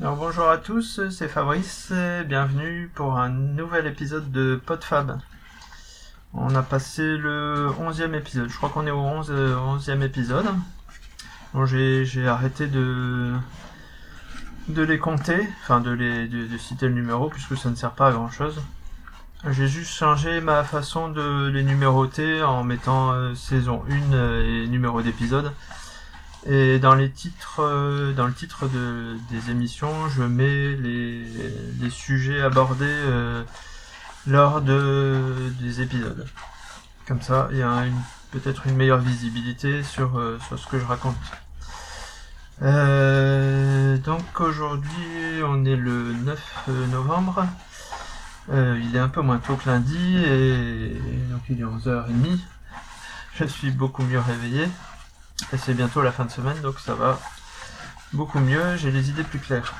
Alors bonjour à tous, c'est Fabrice, bienvenue pour un nouvel épisode de PodFab. On a passé le 11e épisode, je crois qu'on est au 11, 11e épisode. Bon, j'ai arrêté de, les compter, enfin de, les, de, de citer le numéro, puisque ça ne sert pas à grand chose. J'ai juste changé ma façon de les numéroter en mettant euh, saison 1 euh, et numéro d'épisode. Et dans les titres, euh, dans le titre de, des émissions, je mets les, sujets abordés euh, lors de, des épisodes. Comme ça, il y a peut-être une meilleure visibilité sur, euh, sur ce que je raconte. Donc aujourd'hui, on est le 9 novembre. Il est un peu moins tôt que lundi et donc il est 11h30. Je suis beaucoup mieux réveillé. Et c'est bientôt la fin de semaine, donc ça va beaucoup mieux, j'ai les idées plus claires.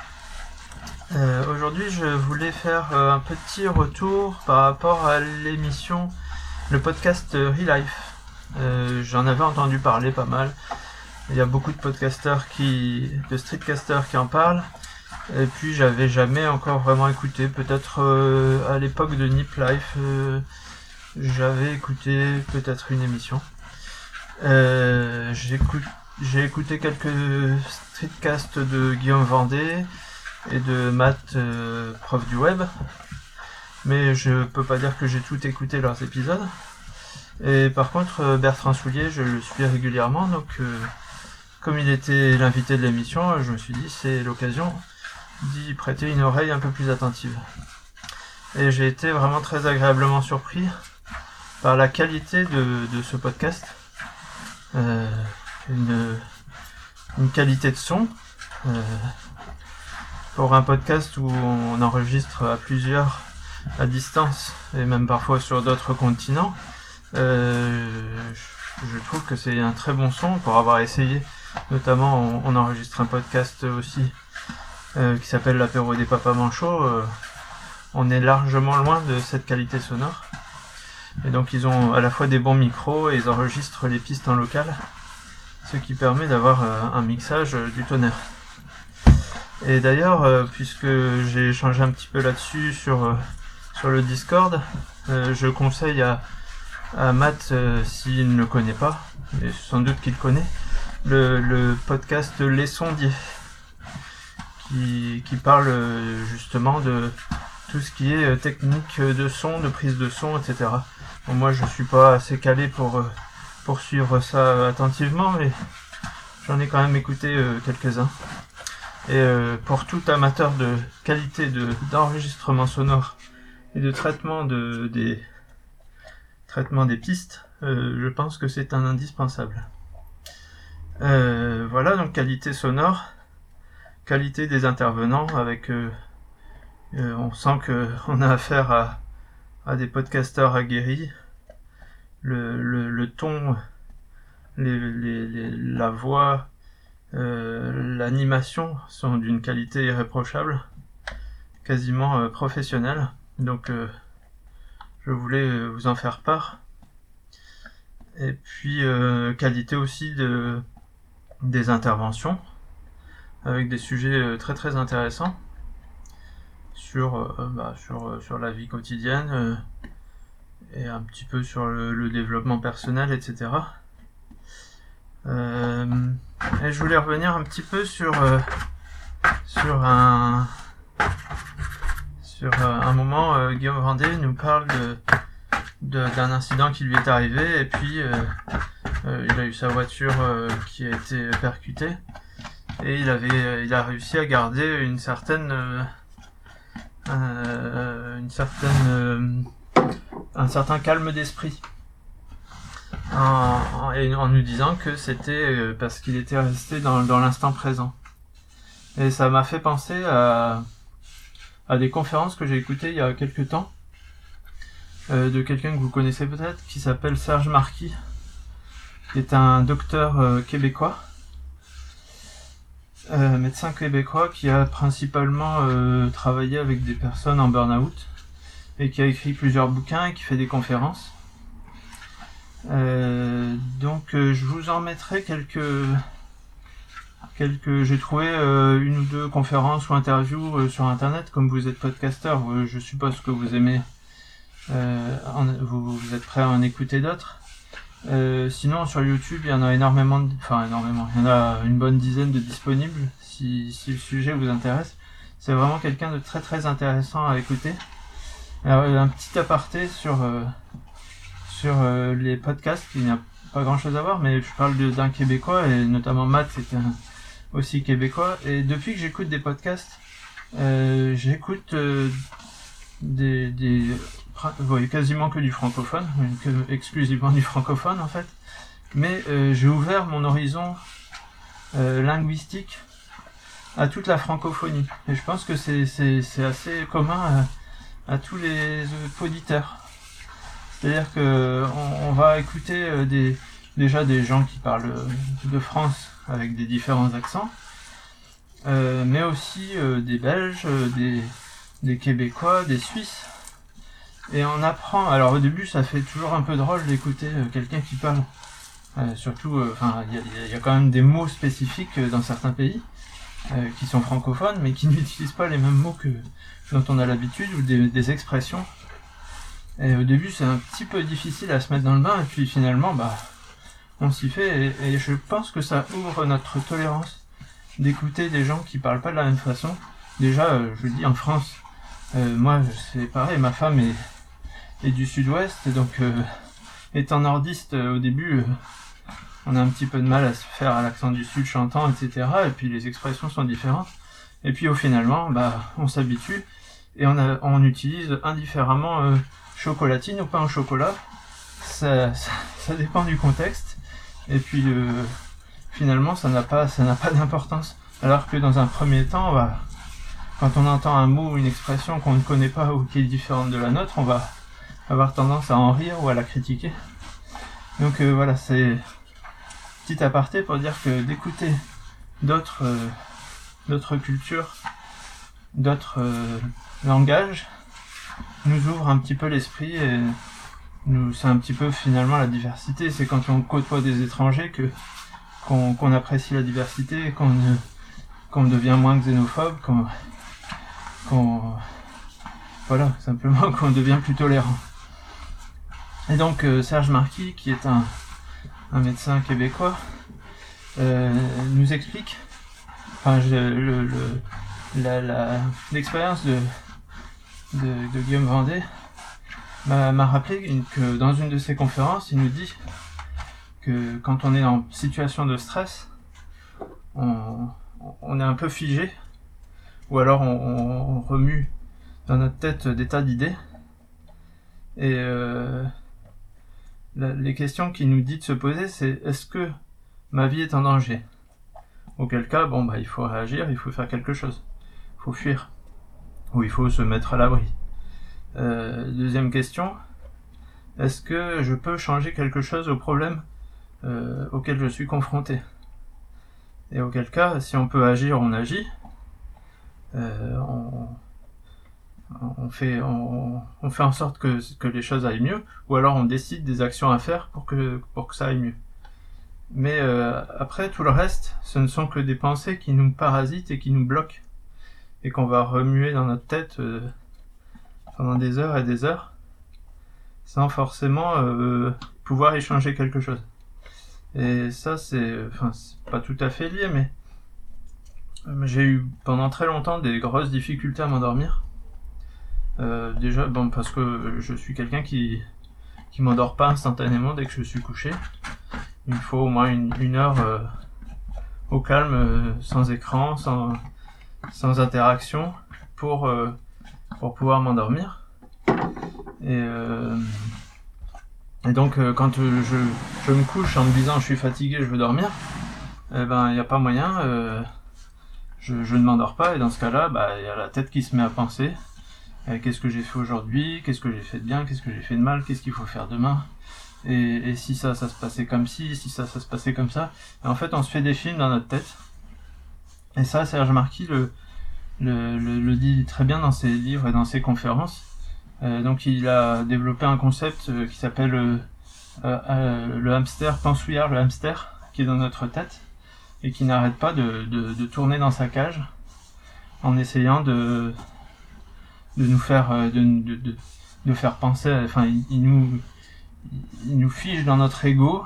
Euh, Aujourd'hui, je voulais faire euh, un petit retour par rapport à l'émission, le podcast euh, Relife. Euh, J'en avais entendu parler pas mal. Il y a beaucoup de podcasters qui, de streetcasters qui en parlent. Et puis j'avais jamais encore vraiment écouté. Peut-être à l'époque de Nip Life, j'avais écouté peut-être une émission. Euh, J'ai écouté quelques streetcasts de Guillaume Vendée et de Matt, euh, prof du web. Mais je peux pas dire que j'ai tout écouté leurs épisodes. Et par contre, euh, Bertrand Soulier, je le suis régulièrement, donc euh, comme il était l'invité de l'émission, je me suis dit c'est l'occasion d'y prêter une oreille un peu plus attentive. Et j'ai été vraiment très agréablement surpris par la qualité de, de ce podcast. Euh, une, qualité de son. euh, pour un podcast où on enregistre à plusieurs à distance et même parfois sur d'autres continents, euh, je trouve que c'est un très bon son pour avoir essayé. Notamment, on, enregistre un podcast aussi qui s'appelle l'apéro des papas manchots. on est largement loin de cette qualité sonore. Et donc ils ont à la fois des bons micros et ils enregistrent les pistes en local, ce qui permet d'avoir euh, un mixage euh, du tonnerre. Et d'ailleurs, euh, puisque j'ai échangé un petit peu là-dessus sur, le Discord, je conseille à, Matt, s'il ne le connaît pas, et sans doute qu'il connaît, le, podcast Les Sondiers, qui, parle justement de tout ce qui est technique de son, de prise de son, etc. Moi, je suis pas assez calé pour euh, poursuivre ça attentivement, mais j'en ai quand même écouté euh, quelques-uns. Et euh, pour tout amateur de qualité de d'enregistrement sonore et de traitement de des des pistes, euh, je pense que c'est un indispensable. Euh, voilà donc qualité sonore, qualité des intervenants avec euh, euh, on sent que on a affaire à, des podcasteurs aguerris. Le, ton, la voix, euh, l'animation sont d'une qualité irréprochable, quasiment euh, professionnelle. Donc euh, je voulais vous en faire part. Et puis qualité aussi de des interventions avec des sujets très très intéressants sur euh, bah, sur euh, sur la vie quotidienne euh, et un petit peu sur le, développement personnel, etc. Et je voulais revenir un petit peu sur sur un sur un moment Guillaume Vendée nous parle de d'un incident qui lui est arrivé et puis il a eu sa voiture qui a été percutée et il avait il a réussi à garder une certaine euh, une certaine euh, un certain calme d'esprit en, nous disant que c'était euh, parce qu'il était resté dans, l'instant présent. Et ça m'a fait penser à, des conférences que j'ai écoutées il y a quelques temps de quelqu'un que vous connaissez peut-être qui s'appelle Serge Marquis, qui est un docteur québécois, euh, médecin québécois qui a principalement euh, travaillé avec des personnes en burn-out et qui a écrit plusieurs bouquins et qui fait des conférences. Euh, donc je vous en mettrai quelques quelques, j'ai trouvé une ou deux conférences ou interviews sur internet. Comme vous êtes podcasteur, je suppose que vous aimez, vous, vous, êtes prêt à en écouter d'autres. Sinon, sur YouTube, il y en a énormément, enfin énormément, il y en a une bonne dizaine de disponibles. Si, si le sujet vous intéresse, c'est vraiment quelqu'un de très très intéressant à écouter. Alors, un petit aparté sur sur les podcasts, il n'y a pas grand chose à voir, mais je parle d'un Québécois, et notamment Matt, c'est aussi Québécois. Et depuis que j'écoute des podcasts, euh, j'écoute euh, des, quasiment que du francophone, exclusivement du francophone en fait. Mais euh, j'ai ouvert mon horizon linguistique à toute la francophonie. Et je pense que c'est assez commun à, tous les auditeurs. C'est-à-dire que on, va écouter euh, déjà des gens qui parlent euh, de France avec des différents accents, euh, mais aussi des Belges, des Québécois, des Suisses. Et on apprend. Alors au début, ça fait toujours un peu drôle d'écouter quelqu'un qui parle. surtout, enfin, il y, a quand même des mots spécifiques dans certains pays qui sont francophones, mais qui n'utilisent pas les mêmes mots que dont on a l'habitude ou des expressions et au début, c'est un petit peu difficile à se mettre dans le bain, et puis finalement, bah, on s'y fait, et, je pense que ça ouvre notre tolérance d'écouter des gens qui parlent pas de la même façon. Déjà, euh, je dis en France, euh, moi, c'est pareil, ma femme est, est du sud-ouest, et donc, euh, étant nordiste, au début, on a un petit peu de mal à se faire à l'accent du sud chantant, etc. Et puis les expressions sont différentes. Et puis au finalement, bah, on s'habitue et on, a, on utilise indifféremment chocolatine ou pas en chocolat. Ça, ça, dépend du contexte. Et puis euh, finalement, ça n'a pas, ça n'a pas d'importance. Alors que dans un premier temps, quand on entend un mot ou une expression qu'on ne connaît pas ou qui est différente de la nôtre, on va avoir tendance à en rire ou à la critiquer. Donc euh, voilà, c'est petit aparté pour dire que d'écouter d'autres euh, cultures, d'autres langages, nous ouvre un petit peu l'esprit et c'est un petit peu finalement la diversité. C'est quand on côtoie des étrangers que qu'on, apprécie la diversité, qu'on devient moins xénophobe, qu'on voilà, simplement qu'on devient plus tolérant. Et donc euh, Serge Marquis, qui est un, médecin québécois, euh, nous explique, enfin, l'expérience de de, Guillaume Vendée m'a rappelé que dans une de ses conférences, il nous dit que quand on est en situation de stress, on, est un peu figé, ou alors on, remue dans notre tête des tas d'idées. Et euh, les questions qu'il nous dit de se poser, c'est est-ce que ma vie est en danger? Auquel cas, bon bah il faut réagir, il faut faire quelque chose, il faut fuir où il faut se mettre à l'abri. Euh, deuxième question, est-ce que je peux changer quelque chose au problème euh, auquel je suis confronté? Et auquel cas, si on peut agir, on agit. Euh, fait, on, fait en sorte que, que les choses aillent mieux, ou alors on décide des actions à faire pour que, pour que ça aille mieux. Mais après, tout le reste, ce ne sont que des pensées qui nous parasitent et qui nous bloquent et qu'on va remuer dans notre tête euh, pendant des heures et des heures sans forcément euh, pouvoir échanger quelque chose. Et ça, c'est, enfin, pas tout à fait lié, mais j'ai eu pendant très longtemps des grosses difficultés à m'endormir. Euh, déjà, bon, parce que je suis quelqu'un qui qui m'endort pas instantanément dès que je suis couché. Il me faut au moins une, heure au calme, sans écran, sans interaction pour, euh, pouvoir m'endormir. Et, euh, donc euh, quand je, me couche en me disant je suis fatigué, je veux dormir, eh ben il n'y a pas moyen, je, je ne m'endors pas et dans ce cas-là, bah il y a la tête qui se met à penser. Qu'est-ce que j'ai fait aujourd'hui? Qu'est-ce que j'ai fait de bien? Qu'est-ce que j'ai fait de mal? Qu'est-ce qu'il faut faire demain? Et, si ça, ça se passait comme ci, si ça, ça se passait comme ça. Et en fait, on se fait des films dans notre tête. Et ça, Serge Marquis le, le, dit très bien dans ses livres et dans ses conférences. Euh, donc il a développé un concept euh, qui s'appelle euh, le hamster, pensouillard le hamster, qui est dans notre tête. et qui n'arrête pas de, de, tourner dans sa cage en essayant de, de nous faire euh, de, de, de faire penser enfin il, nous il nous fige dans notre ego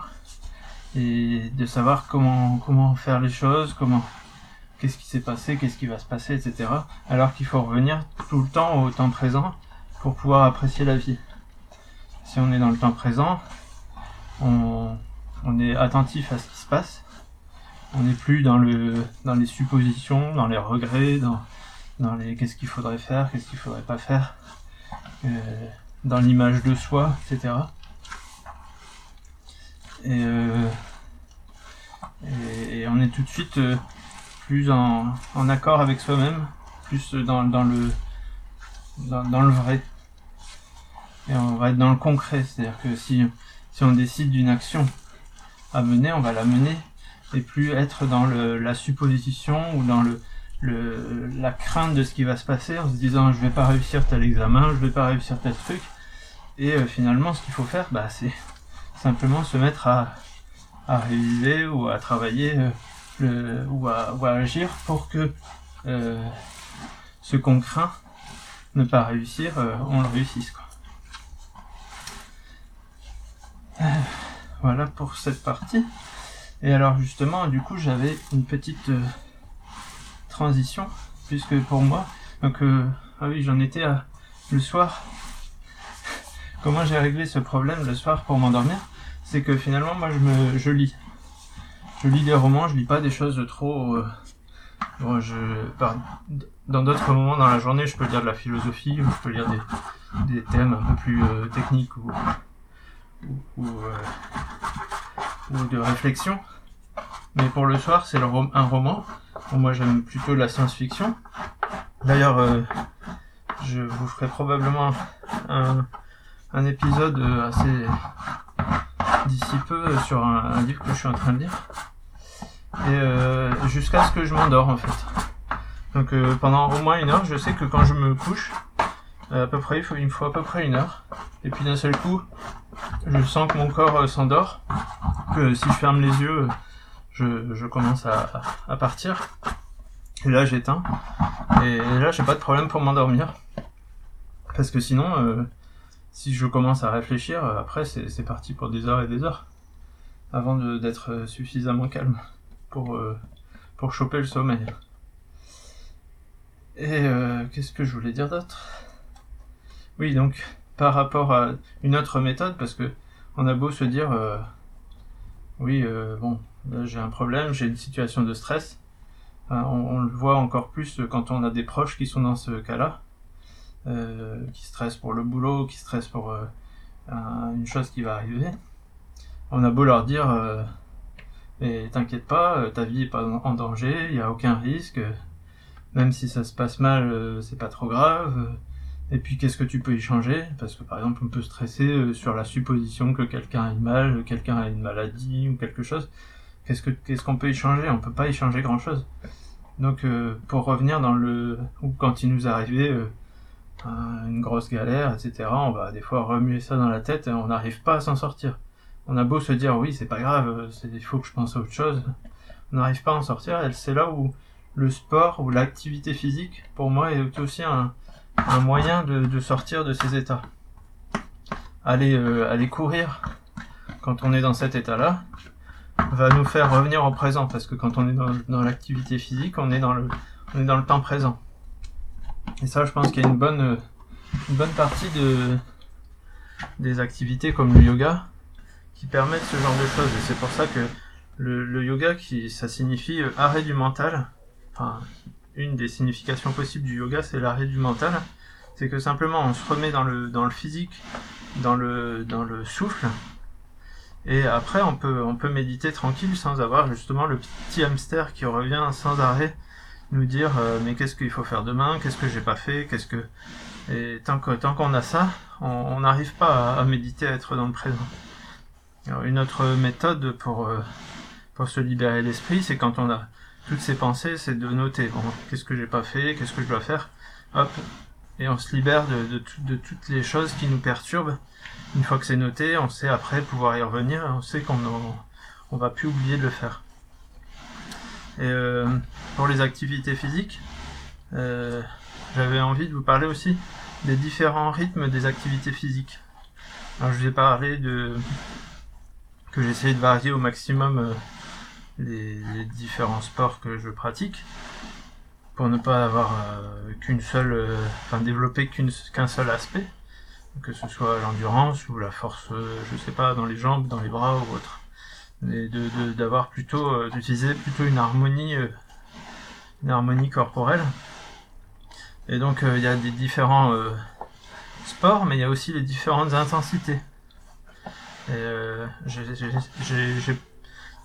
et de savoir comment comment faire les choses comment qu'est-ce qui s'est passé qu'est-ce qui va se passer etc alors qu'il faut revenir tout le temps au temps présent pour pouvoir apprécier la vie. Si on est dans le temps présent on, on est attentif à ce qui se passe. On n'est plus dans le dans les suppositions, dans les regrets, dans dans les qu'est-ce qu'il faudrait faire, qu'est-ce qu'il faudrait pas faire, euh, dans l'image de soi, etc. Euh, et, on est tout de suite euh, plus en, accord avec soi-même, plus dans, le dans, dans, le vrai. Et on va être dans le concret, c'est-à-dire que si si on décide d'une action à mener, on va la mener et plus être dans le, la supposition ou dans le, la crainte de ce qui va se passer en se disant je vais pas réussir tel examen, je vais pas réussir tel truc. Et euh, finalement, ce qu'il faut faire, bah, c'est simplement se mettre à, à réviser ou à travailler euh, ou, à, agir pour que euh, ce qu'on craint ne pas réussir, on le réussisse. Voilà pour cette partie. Et alors justement, du coup, j'avais une petite transition, puisque pour moi, donc euh, ah oui, j'en étais à le soir. Comment j'ai réglé ce problème le soir pour m'endormir? C'est que finalement, moi, je me, je lis. Je lis des romans, je lis pas des choses trop. Euh, je, dans d'autres moments dans la journée, je peux lire de la philosophie, ou je peux lire des, des thèmes un peu plus techniques ou, ou, ou de réflexion. Mais pour le soir, c'est un roman. moi, j'aime plutôt la science-fiction. D'ailleurs, euh, je vous ferai probablement un, épisode assez d'ici peu sur un, livre que je suis en train de lire. Et euh, jusqu'à ce que je m'endors en fait. Donc euh, pendant au moins une heure, je sais que quand je me couche, à peu près, il, faut, faut à peu près une heure. Et puis d'un seul coup, je sens que mon corps s'endort, que si je ferme les yeux, je, je commence à, partir. Et là, j'éteins. Et là, j'ai pas de problème pour m'endormir. Parce que sinon, euh, si je commence à réfléchir, euh, après, c'est parti pour des heures et des heures. Avant d'être suffisamment calme pour, euh, pour choper le sommeil. Et qu'est-ce que je voulais dire d'autre? Oui, donc, par rapport à une autre méthode, parce que on a beau se dire, oui, bon, j'ai un problème, j'ai une situation de stress. Euh, on, le voit encore plus quand on a des proches qui sont dans ce cas-là, euh, qui stressent pour le boulot, qui stressent pour euh, une chose qui va arriver. On a beau leur dire, mais t'inquiète pas, ta vie est pas en danger, il n'y a aucun risque, même si ça se passe mal, c'est pas trop grave. Et puis qu'est-ce que tu peux y changer? Parce que par exemple, on peut stresser sur la supposition que quelqu'un a mal, quelqu'un a une maladie ou quelque chose qu'est-ce que qu'est-ce qu'on peut échanger On peut pas échanger grand chose. Donc euh, pour revenir dans le ou quand il nous arrivait euh, une grosse galère, etc. On va des fois remuer ça dans la tête et on n'arrive pas à s'en sortir. On a beau se dire oui c'est pas grave, il faut que je pense à autre chose. On n'arrive pas à en sortir. Et c'est là où le sport ou l'activité physique pour moi est aussi un, moyen de, sortir de ces états. Aller euh, aller courir quand on est dans cet état-là, va nous faire revenir au présent parce que quand on est dans, l'activité physique, on est dans le on est dans le temps présent. Et ça, je pense qu'il y a une bonne une bonne partie de des activités comme le yoga qui permettent ce genre de choses. Et c'est pour ça que le, le, yoga, qui ça signifie euh, arrêt du mental. Enfin, une des significations possibles du yoga, c'est l'arrêt du mental. C'est que simplement on se remet dans le dans le physique, dans le dans le souffle, et après, on peut, on peut méditer tranquille sans avoir justement le petit hamster qui revient sans arrêt nous dire euh, mais qu'est-ce qu'il faut faire demain, qu'est-ce que j'ai pas fait, qu'est-ce que et tant qu'on a ça, on n'arrive pas à, méditer, à être dans le présent. Une autre méthode pour euh, pour se libérer l'esprit, c'est quand on a toutes ces pensées, c'est de noter qu'est-ce que j'ai pas fait, qu'est-ce que je dois faire, hop, et on se libère de, de toutes les choses qui nous perturbent une fois que c'est noté, on sait après pouvoir y revenir, on sait qu'on on va plus oublier de le faire. Et euh, pour les activités physiques, euh, j'avais envie de vous parler aussi des différents rythmes des activités physiques. Je vous ai parlé de que j'essayais de varier au maximum euh, les, différents sports que je pratique pour ne pas avoir qu'une seule, enfin développer qu'un seul aspect, que ce soit l'endurance ou la force, euh, je sais pas, dans les jambes, dans les bras ou autre, mais de d'avoir plutôt euh, d'utiliser plutôt une harmonie, euh, une harmonie corporelle. Et donc il y a des différents sports, mais il y a aussi les différentes intensités. Et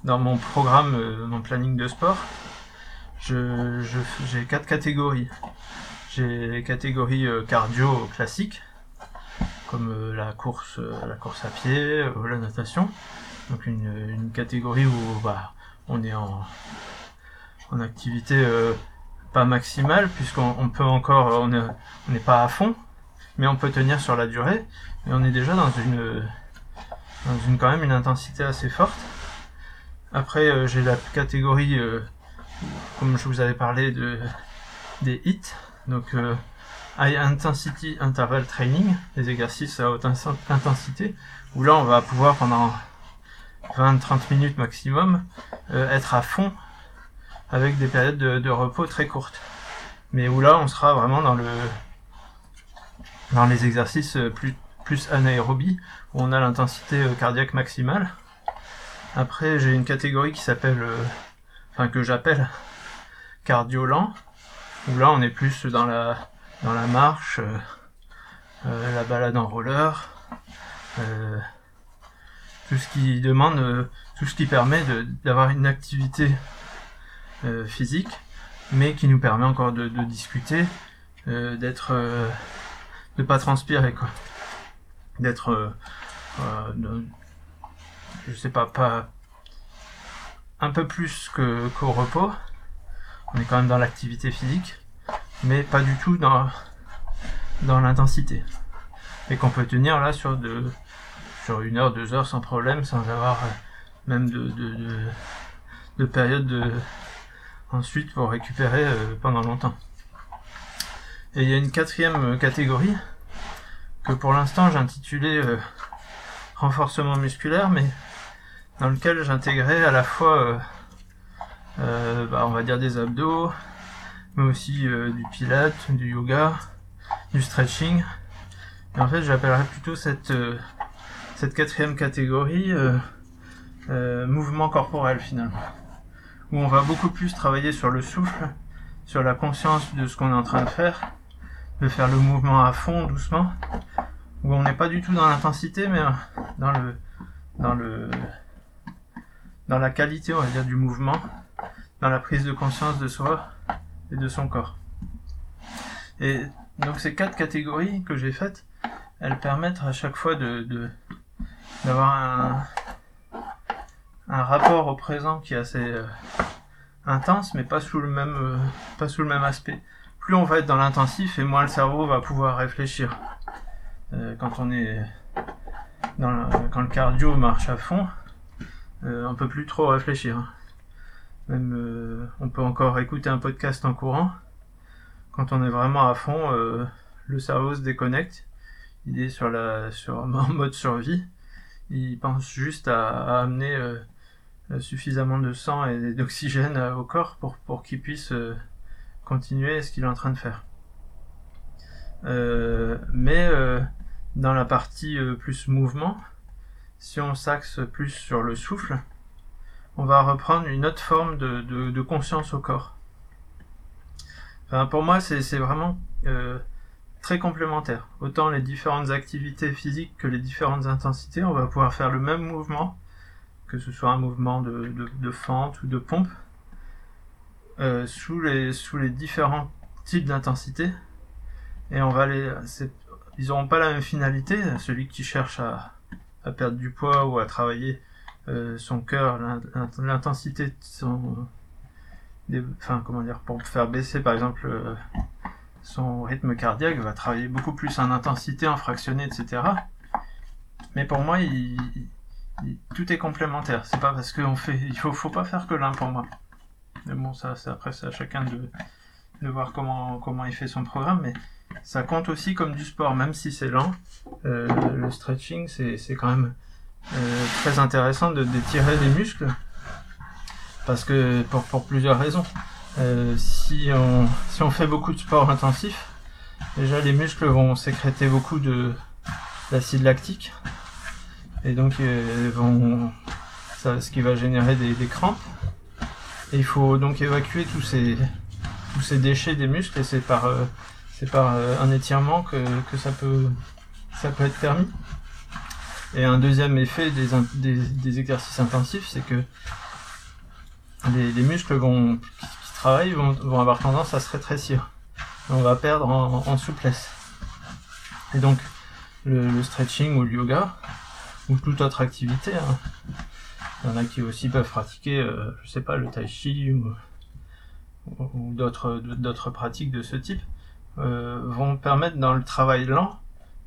dans mon programme, mon planning de sport, j'ai quatre catégories. J'ai les catégories cardio classiques, comme euh, la course, euh, la course à pied, euh, la natation. Donc une, catégorie où bah, on est en, activité pas maximale, puisqu'on on peut encore, on est- on n'est pas à fond, mais on peut tenir sur la durée. Et on est déjà dans une, dans une quand même une intensité assez forte. Après, j'ai la catégorie comme je vous avais parlé de des HIT, donc High Intensity Interval Training, les exercices à haute intensité, où là on va pouvoir pendant 20-30 minutes maximum euh, être à fond avec des périodes de, repos très courtes. Mais où là on sera vraiment dans le dans les exercices euh, plus plus anaérobie, où on a l'intensité euh, cardiaque maximale. Après j'ai une catégorie qui s'appelle enfin que j'appelle cardio lent, où là on est plus dans la dans la marche, euh, euh, la balade en roller, euh, tout ce qui demande, tout ce qui permet d'avoir une activité physique, mais qui nous permet encore de, discuter, d'être, de pas transpirer quoi, d'être, je sais pas, pas un peu plus que qu'au repos. On est quand même dans l'activité physique, mais pas du tout dans dans l'intensité. Et qu'on peut tenir là sur de sur une heure, deux heures sans problème, sans avoir euh, même de de, de, de période de ensuite pour récupérer euh, pendant longtemps. Et il y a une quatrième catégorie que pour l'instant j'ai intitulé euh, renforcement musculaire, mais dans lequel j'intégrais à la fois, euh, bah, on va dire des abdos, mais aussi euh, du pilate, du yoga, du stretching. Et en fait, j'appellerais plutôt cette, euh, cette quatrième catégorie euh, mouvement corporel finalement, où on va beaucoup plus travailler sur le souffle, sur la conscience de ce qu'on est en train de faire, de faire le mouvement à fond, doucement, où on n'est pas du tout dans l'intensité, mais dans le dans le dans la qualité, on va dire, du mouvement, dans la prise de conscience de soi et de son corps. Et donc ces quatre catégories que j'ai faites, elles permettent à chaque fois de d'avoir un un rapport au présent qui est assez euh, intense, mais pas sous le même euh, pas sous le même aspect. Plus on va être dans l'intensif, et moins le cerveau va pouvoir réfléchir. Euh, quand on est dans le, quand le cardio marche à fond, on peut plus trop réfléchir. Même euh, on peut encore écouter un podcast en courant. Quand on est vraiment à fond, euh, le cerveau se déconnecte. Il est sur la sur en mode survie. Il pense juste à, amener euh, suffisamment de sang et d'oxygène au corps pour pour qu'il puisse continuer ce qu'il est en train de faire. Mais dans la partie plus mouvement, si on s'axe plus sur le souffle, on va reprendre une autre forme de, conscience au corps. Pour moi, c'est vraiment euh, très complémentaire. Autant les différentes activités physiques que les différentes intensités, on va pouvoir faire le même mouvement, que ce soit un mouvement de, fente ou de pompe, euh, sous, les, différents types d'intensité. Et on va les, ils n'auront pas la même finalité. Celui qui cherche à, perdre du poids ou à travailler son cœur, l'in- l'intensité de son, des- enfin comment dire, pour faire baisser par exemple euh, son rythme cardiaque, va travailler beaucoup plus en intensité, en fractionné, etc. Mais pour moi, tout est complémentaire. C'est pas parce qu'on fait, il faut, faut pas faire que l'un pour moi. Mais bon, ça, c'est après, c'est à chacun de, de voir comment, comment il fait son programme. Mais ça compte aussi comme du sport, même si c'est lent. Euh, le stretching, c'est, quand même euh, très intéressant de d'étirer les muscles. Parce que, pour, plusieurs raisons. Euh, si, on, si on fait beaucoup de sport intensif, déjà les muscles vont sécréter beaucoup de d'acide lactique. Et donc, euh, vont, ce qui va générer des, crampes. Et il faut donc évacuer tous ces, tous ces déchets des muscles et c'est par, euh, c'est par euh, un étirement que, que ça, peut, ça peut être permis. Et un deuxième effet des, des, des exercices intensifs, c'est que les, les muscles vont, qui, qui travaillent vont, vont avoir tendance à se rétrécir. On va perdre en, en souplesse. Et donc, le, le stretching ou le yoga, ou toute autre activité, hein, il y en a qui aussi peuvent pratiquer, euh, je sais pas, le tai chi ou, ou- d'autres pratiques de ce type, euh, vont permettre dans le travail lent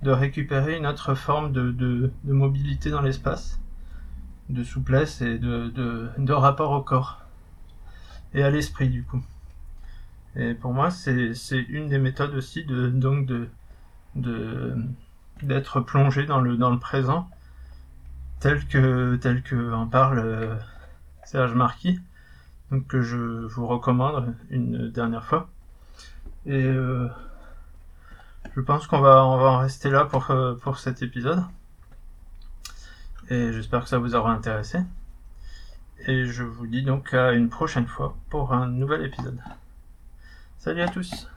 de récupérer une autre forme de, mobilité dans l'espace, de souplesse et de, rapport au corps et à l'esprit du coup. Et pour moi, c'est une des méthodes aussi de donc de d'être plongé dans le présent tel que tel que en parle euh, Serge Marquis, que je vous recommande une dernière fois. Euh, je pense qu'on va on va en rester là pour euh, pour cet épisode. Et j'espère que ça vous aura intéressé. Et je vous dis donc à une prochaine fois pour un nouvel épisode. Salut à tous